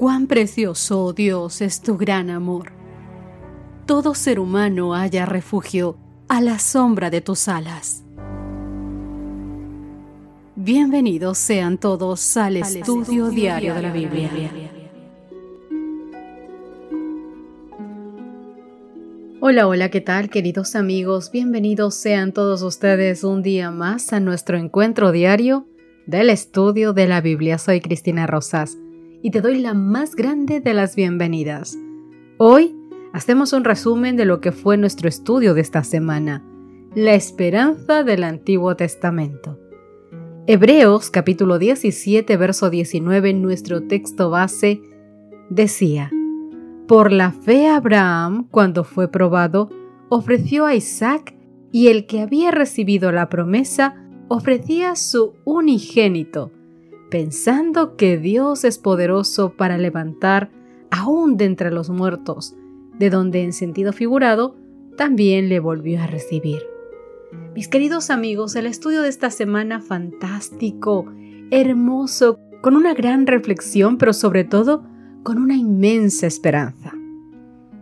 Cuán precioso, oh Dios, es tu gran amor. Todo ser humano haya refugio a la sombra de tus alas. Bienvenidos sean todos al, estudio, diario de la Biblia. Hola, hola, ¿qué tal queridos amigos? Bienvenidos sean todos ustedes un día más a nuestro encuentro diario del estudio de la Biblia. Soy Cristina Rosas y te doy la más grande de las bienvenidas. Hoy hacemos un resumen de lo que fue nuestro estudio de esta semana, la esperanza del Antiguo Testamento. Hebreos capítulo 17 verso 19 en nuestro texto base decía, por la fe Abraham, cuando fue probado, ofreció a Isaac y el que había recibido la promesa ofrecía su unigénito, pensando que Dios es poderoso para levantar aún de entre los muertos, de donde en sentido figurado también le volvió a recibir. Mis queridos amigos, el estudio de esta semana fantástico, hermoso, con una gran reflexión, pero sobre todo con una inmensa esperanza.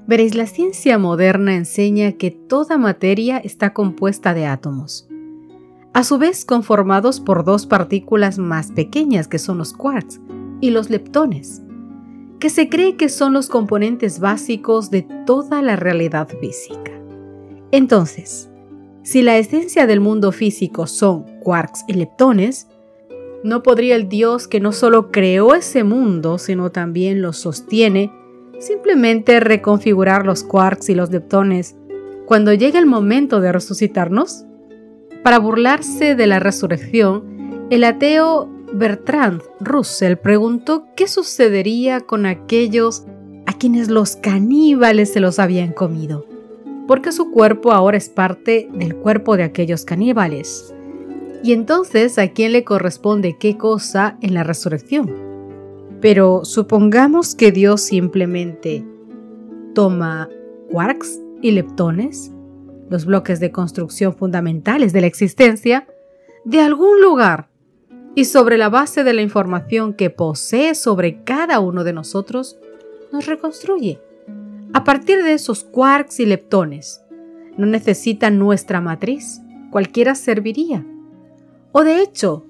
Veréis, la ciencia moderna enseña que toda materia está compuesta de átomos, a su vez conformados por dos partículas más pequeñas que son los quarks y los leptones, que se cree que son los componentes básicos de toda la realidad física. Entonces, si la esencia del mundo físico son quarks y leptones, no podría el Dios que no solo creó ese mundo, sino también lo sostiene, simplemente reconfigurar los quarks y los leptones cuando llegue el momento de resucitarnos? Para burlarse de la resurrección, el ateo Bertrand Russell preguntó qué sucedería con aquellos a quienes los caníbales se los habían comido, porque su cuerpo ahora es parte del cuerpo de aquellos caníbales. Y entonces, ¿a quién le corresponde qué cosa en la resurrección? Pero supongamos que Dios simplemente toma quarks y leptones, los bloques de construcción fundamentales de la existencia, de algún lugar y sobre la base de la información que posee sobre cada uno de nosotros, nos reconstruye. A partir de esos quarks y leptones, no necesita nuestra matriz, cualquiera serviría o de hecho,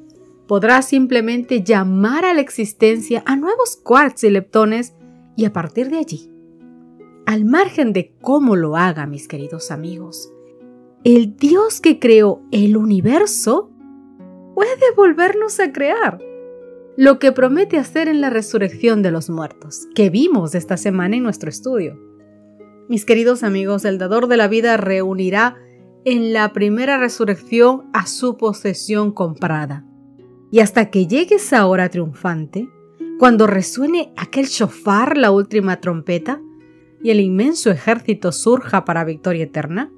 podrá simplemente llamar a la existencia a nuevos quarks y leptones y a partir de allí, al margen de cómo lo haga, mis queridos amigos, el Dios que creó el universo puede volvernos a crear. Lo que promete hacer en la resurrección de los muertos, que vimos esta semana en nuestro estudio. Mis queridos amigos, el dador de la vida reunirá en la primera resurrección a su posesión comprada. Y hasta que llegue esa hora triunfante, cuando resuene aquel shofar, la última trompeta, y el inmenso ejército surja para victoria eterna,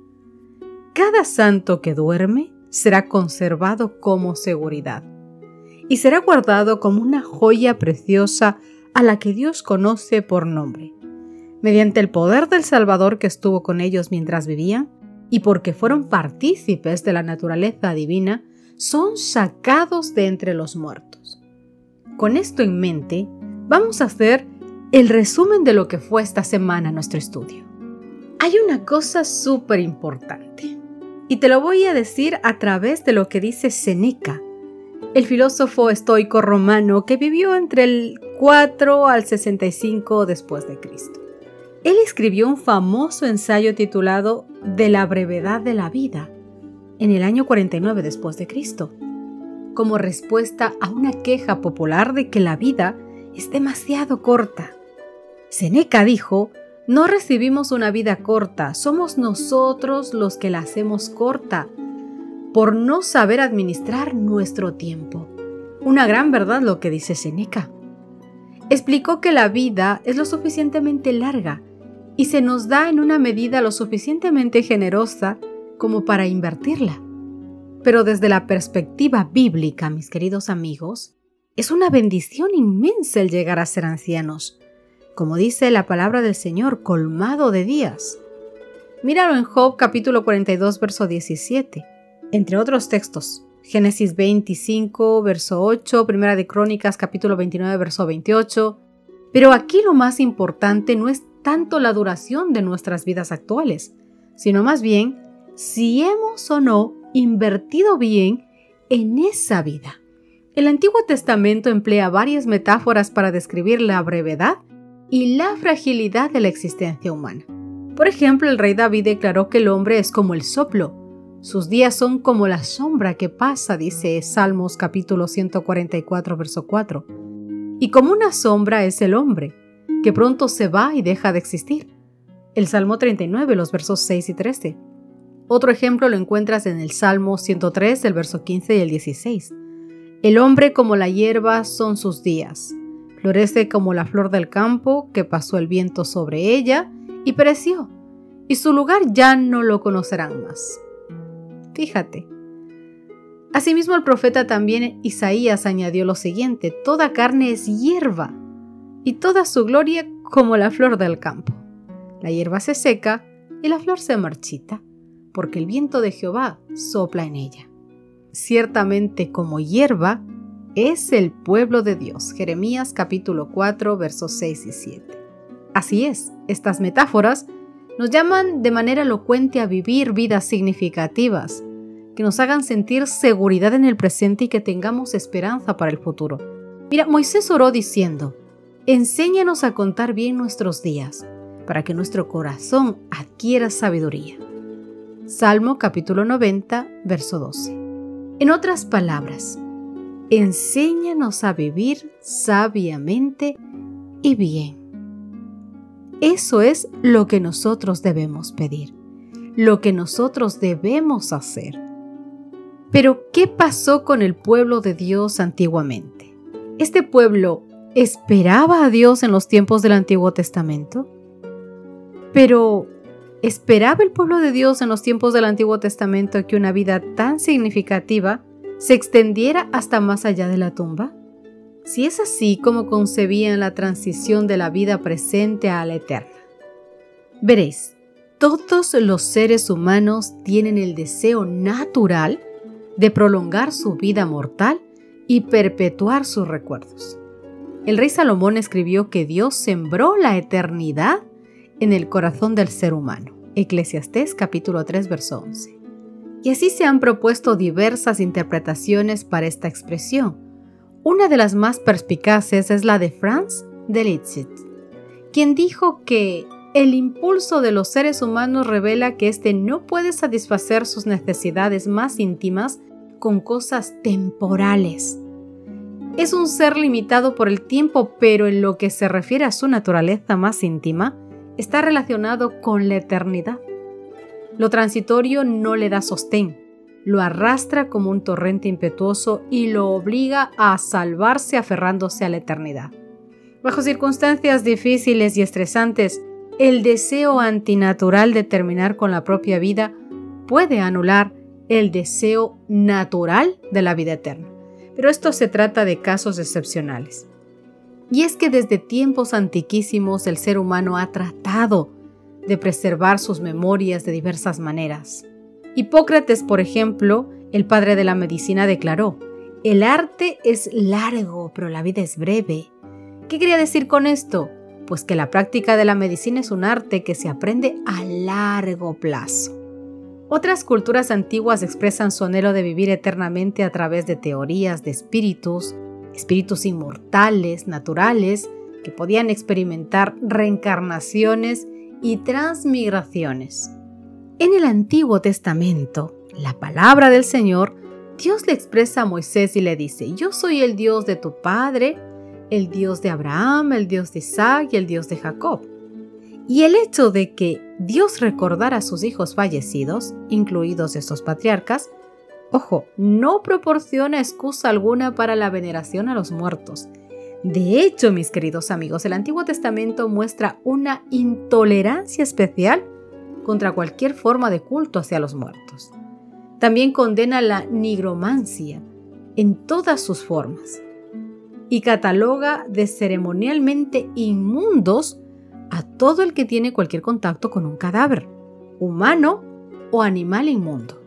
cada santo que duerme será conservado como seguridad y será guardado como una joya preciosa a la que Dios conoce por nombre. Mediante el poder del Salvador que estuvo con ellos mientras vivían, y porque fueron partícipes de la naturaleza divina, son sacados de entre los muertos. Con esto en mente, vamos a hacer el resumen de lo que fue esta semana nuestro estudio. Hay una cosa súper importante, y te lo voy a decir a través de lo que dice Seneca, el filósofo estoico romano que vivió entre el 4 al 65 después de Cristo. Él escribió un famoso ensayo titulado De la brevedad de la vida en el año 49 después de Cristo, como respuesta a una queja popular de que la vida es demasiado corta. Seneca dijo, no recibimos una vida corta, somos nosotros los que la hacemos corta, por no saber administrar nuestro tiempo. Una gran verdad lo que dice Seneca. Explicó que la vida es lo suficientemente larga y se nos da en una medida lo suficientemente generosa como para invertirla. Pero desde la perspectiva bíblica, mis queridos amigos, es una bendición inmensa el llegar a ser ancianos, como dice la palabra del Señor, colmado de días. Míralo en Job capítulo 42, verso 17, entre otros textos. Génesis 25, verso 8, Primera de Crónicas capítulo 29, verso 28, Pero aquí lo más importante no es tanto la duración de nuestras vidas actuales, sino más bien si hemos o no invertido bien en esa vida. El Antiguo Testamento emplea varias metáforas para describir la brevedad y la fragilidad de la existencia humana. Por ejemplo, el rey David declaró que el hombre es como el soplo. Sus días son como la sombra que pasa, dice Salmos capítulo 144, verso 4. Y como una sombra es el hombre, que pronto se va y deja de existir. El Salmo 39, los versos 6 y 13. Otro ejemplo lo encuentras en el Salmo 103, el verso 15 y el 16. El hombre como la hierba son sus días. Florece como la flor del campo que pasó el viento sobre ella y pereció, y su lugar ya no lo conocerán más. Fíjate. Asimismo el profeta también Isaías añadió lo siguiente, toda carne es hierba, y toda su gloria como la flor del campo. La hierba se seca y la flor se marchita, porque el viento de Jehová sopla en ella. Ciertamente como hierba es el pueblo de Dios. Jeremías capítulo 4 versos 6 y 7. Así es, estas metáforas nos llaman de manera elocuente a vivir vidas significativas, que nos hagan sentir seguridad en el presente y que tengamos esperanza para el futuro. Mira, Moisés oró diciendo, enséñanos a contar bien nuestros días, para que nuestro corazón adquiera sabiduría. Salmo capítulo 90, verso 12. En otras palabras, enséñanos a vivir sabiamente y bien. Eso es lo que nosotros debemos pedir, lo que nosotros debemos hacer. Pero, ¿qué pasó con el pueblo de Dios antiguamente? ¿Este pueblo esperaba a Dios en los tiempos del Antiguo Testamento? Pero, ¿esperaba el pueblo de Dios en los tiempos del Antiguo Testamento que una vida tan significativa se extendiera hasta más allá de la tumba? Si es así como concebían la transición de la vida presente a la eterna. Veréis, todos los seres humanos tienen el deseo natural de prolongar su vida mortal y perpetuar sus recuerdos. El rey Salomón escribió que Dios sembró la eternidad en el corazón del ser humano. Eclesiastés capítulo 3 verso 11. Y así se han propuesto diversas interpretaciones para esta expresión. Una de las más perspicaces es la de Franz de Liszt, quien dijo que el impulso de los seres humanos revela que éste no puede satisfacer sus necesidades más íntimas con cosas temporales. Es un ser limitado por el tiempo, pero en lo que se refiere a su naturaleza más íntima, está relacionado con la eternidad. Lo transitorio no le da sostén, lo arrastra como un torrente impetuoso y lo obliga a salvarse aferrándose a la eternidad. Bajo circunstancias difíciles y estresantes, el deseo antinatural de terminar con la propia vida puede anular el deseo natural de la vida eterna. Pero esto se trata de casos excepcionales. Y es que desde tiempos antiquísimos el ser humano ha tratado de preservar sus memorias de diversas maneras. Hipócrates, por ejemplo, el padre de la medicina, declaró, el arte es largo, pero la vida es breve. ¿Qué quería decir con esto? Pues que la práctica de la medicina es un arte que se aprende a largo plazo. Otras culturas antiguas expresan su anhelo de vivir eternamente a través de teorías de espíritus, espíritus inmortales, naturales, que podían experimentar reencarnaciones y transmigraciones. En el Antiguo Testamento, la palabra del Señor, Dios le expresa a Moisés y le dice, yo soy el Dios de tu padre, el Dios de Abraham, el Dios de Isaac y el Dios de Jacob. Y el hecho de que Dios recordara a sus hijos fallecidos, incluidos estos patriarcas, ojo, no proporciona excusa alguna para la veneración a los muertos, de hecho, mis queridos amigos, el Antiguo Testamento muestra una intolerancia especial contra cualquier forma de culto hacia los muertos. También condena la nigromancia en todas sus formas y cataloga de ceremonialmente inmundos a todo el que tiene cualquier contacto con un cadáver, humano o animal inmundo.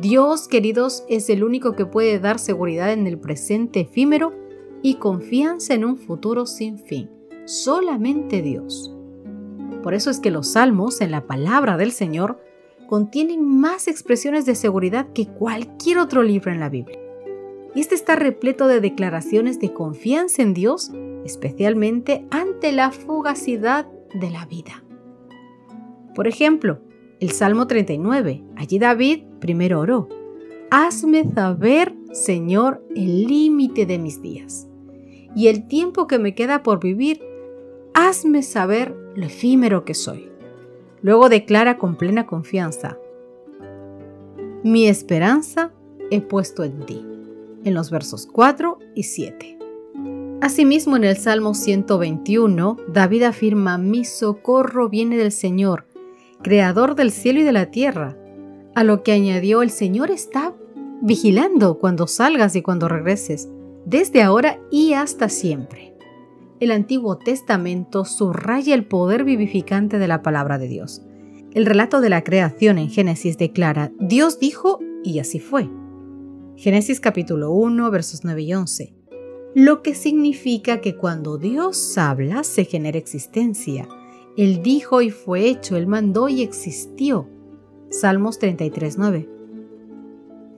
Dios, queridos, es el único que puede dar seguridad en el presente efímero y confianza en un futuro sin fin. Solamente Dios. Por eso es que los salmos en la palabra del Señor contienen más expresiones de seguridad que cualquier otro libro en la Biblia. Y este está repleto de declaraciones de confianza en Dios, especialmente ante la fugacidad de la vida. Por ejemplo, el Salmo 39. Allí David primero oró. Hazme saber, Señor, el límite de mis días y el tiempo que me queda por vivir. Hazme saber lo efímero que soy. Luego declara con plena confianza, mi esperanza he puesto en ti, en los versos 4 y 7. Asimismo, en el Salmo 121, David afirma, mi socorro viene del Señor, creador del cielo y de la tierra, a lo que añadió, el Señor está vigilando cuando salgas y cuando regreses, desde ahora y hasta siempre. El Antiguo Testamento subraya el poder vivificante de la palabra de Dios. El relato de la creación en Génesis declara, Dios dijo y así fue. Génesis capítulo 1 versos 9 y 11. Lo que significa que cuando Dios habla se genera existencia él dijo y fue hecho, Él mandó y existió. Salmos 33.9.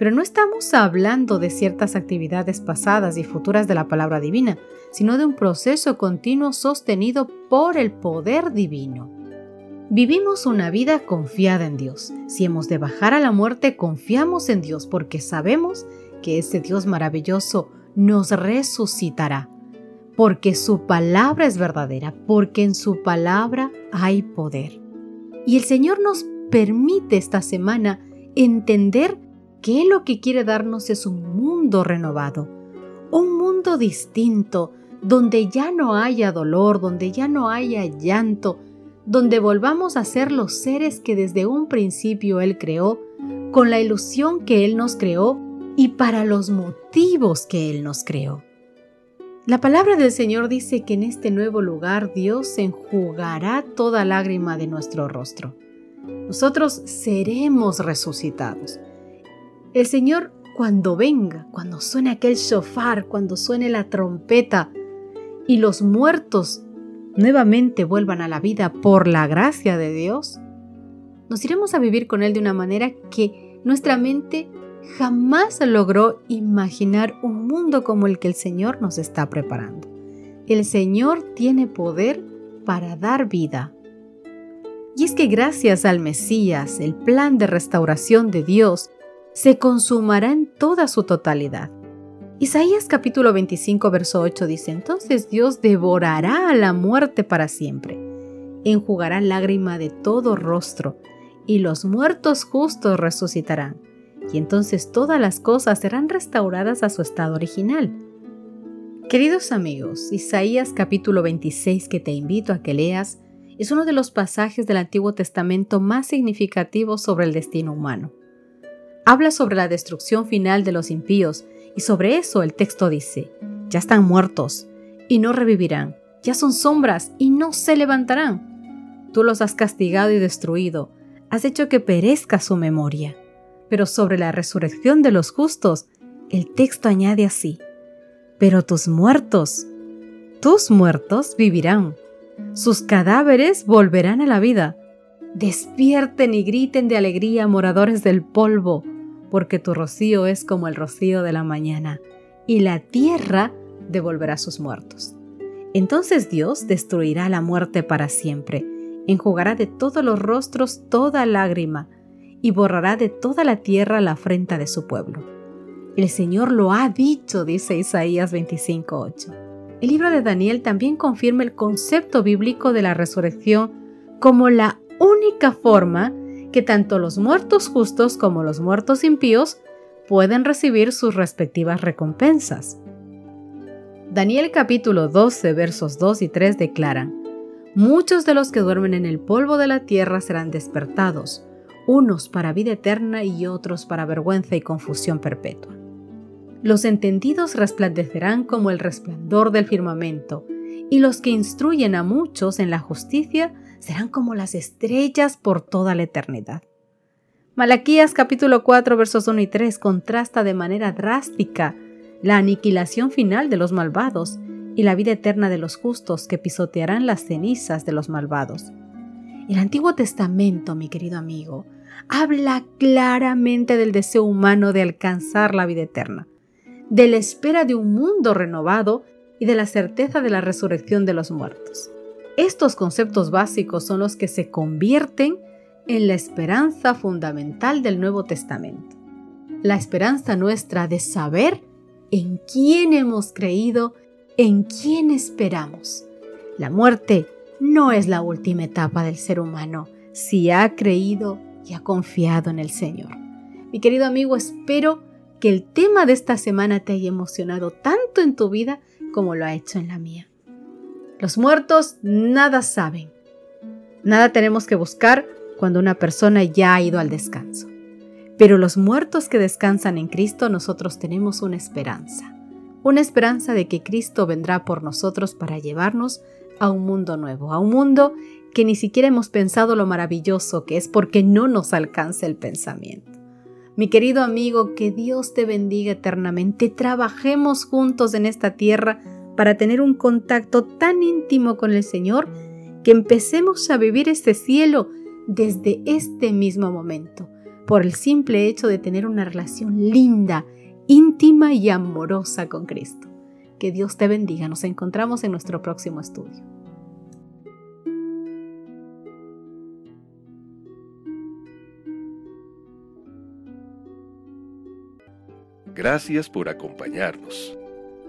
Pero no estamos hablando de ciertas actividades pasadas y futuras de la palabra divina, sino de un proceso continuo sostenido por el poder divino. Vivimos una vida confiada en Dios. Si hemos de bajar a la muerte, confiamos en Dios porque sabemos que ese Dios maravilloso nos resucitará porque su palabra es verdadera, porque en su palabra hay poder. Y el Señor nos permite esta semana entender que lo que quiere darnos es un mundo renovado, un mundo distinto, donde ya no haya dolor, donde ya no haya llanto, donde volvamos a ser los seres que desde un principio Él creó, con la ilusión que Él nos creó y para los motivos que Él nos creó. La palabra del Señor dice que en este nuevo lugar Dios enjugará toda lágrima de nuestro rostro. Nosotros seremos resucitados. El Señor cuando venga, cuando suene aquel shofar, cuando suene la trompeta y los muertos nuevamente vuelvan a la vida por la gracia de Dios, nos iremos a vivir con Él de una manera que nuestra mente jamás logró imaginar un mundo como el que el Señor nos está preparando. El Señor tiene poder para dar vida. Y es que gracias al Mesías, el plan de restauración de Dios se consumará en toda su totalidad. Isaías capítulo 25, verso 8 dice, entonces Dios devorará a la muerte para siempre, enjugará lágrima de todo rostro, y los muertos justos resucitarán y entonces todas las cosas serán restauradas a su estado original. Queridos amigos, Isaías capítulo 26 que te invito a que leas es uno de los pasajes del Antiguo Testamento más significativos sobre el destino humano. Habla sobre la destrucción final de los impíos y sobre eso el texto dice, ya están muertos y no revivirán, ya son sombras y no se levantarán. Tú los has castigado y destruido, has hecho que perezca su memoria. Pero sobre la resurrección de los justos, el texto añade así, pero tus muertos, tus muertos vivirán, sus cadáveres volverán a la vida. Despierten y griten de alegría, moradores del polvo, porque tu rocío es como el rocío de la mañana, y la tierra devolverá sus muertos. Entonces Dios destruirá la muerte para siempre, enjugará de todos los rostros toda lágrima, y borrará de toda la tierra la afrenta de su pueblo. El Señor lo ha dicho, dice Isaías 25:8. El libro de Daniel también confirma el concepto bíblico de la resurrección como la única forma que tanto los muertos justos como los muertos impíos pueden recibir sus respectivas recompensas. Daniel capítulo 12 versos 2 y 3 declaran, Muchos de los que duermen en el polvo de la tierra serán despertados, unos para vida eterna y otros para vergüenza y confusión perpetua. Los entendidos resplandecerán como el resplandor del firmamento, y los que instruyen a muchos en la justicia serán como las estrellas por toda la eternidad. Malaquías capítulo 4 versos 1 y 3 contrasta de manera drástica la aniquilación final de los malvados y la vida eterna de los justos que pisotearán las cenizas de los malvados. El Antiguo Testamento, mi querido amigo, habla claramente del deseo humano de alcanzar la vida eterna, de la espera de un mundo renovado y de la certeza de la resurrección de los muertos. Estos conceptos básicos son los que se convierten en la esperanza fundamental del Nuevo Testamento. La esperanza nuestra de saber en quién hemos creído, en quién esperamos. La muerte no es la última etapa del ser humano si ha creído y ha confiado en el Señor. Mi querido amigo, espero que el tema de esta semana te haya emocionado tanto en tu vida como lo ha hecho en la mía. Los muertos nada saben. Nada tenemos que buscar cuando una persona ya ha ido al descanso. Pero los muertos que descansan en Cristo nosotros tenemos una esperanza. Una esperanza de que Cristo vendrá por nosotros para llevarnos a un mundo nuevo, a un mundo que ni siquiera hemos pensado lo maravilloso que es porque no nos alcanza el pensamiento. Mi querido amigo, que Dios te bendiga eternamente. Trabajemos juntos en esta tierra para tener un contacto tan íntimo con el Señor que empecemos a vivir este cielo desde este mismo momento, por el simple hecho de tener una relación linda, íntima y amorosa con Cristo. Que Dios te bendiga. Nos encontramos en nuestro próximo estudio. Gracias por acompañarnos.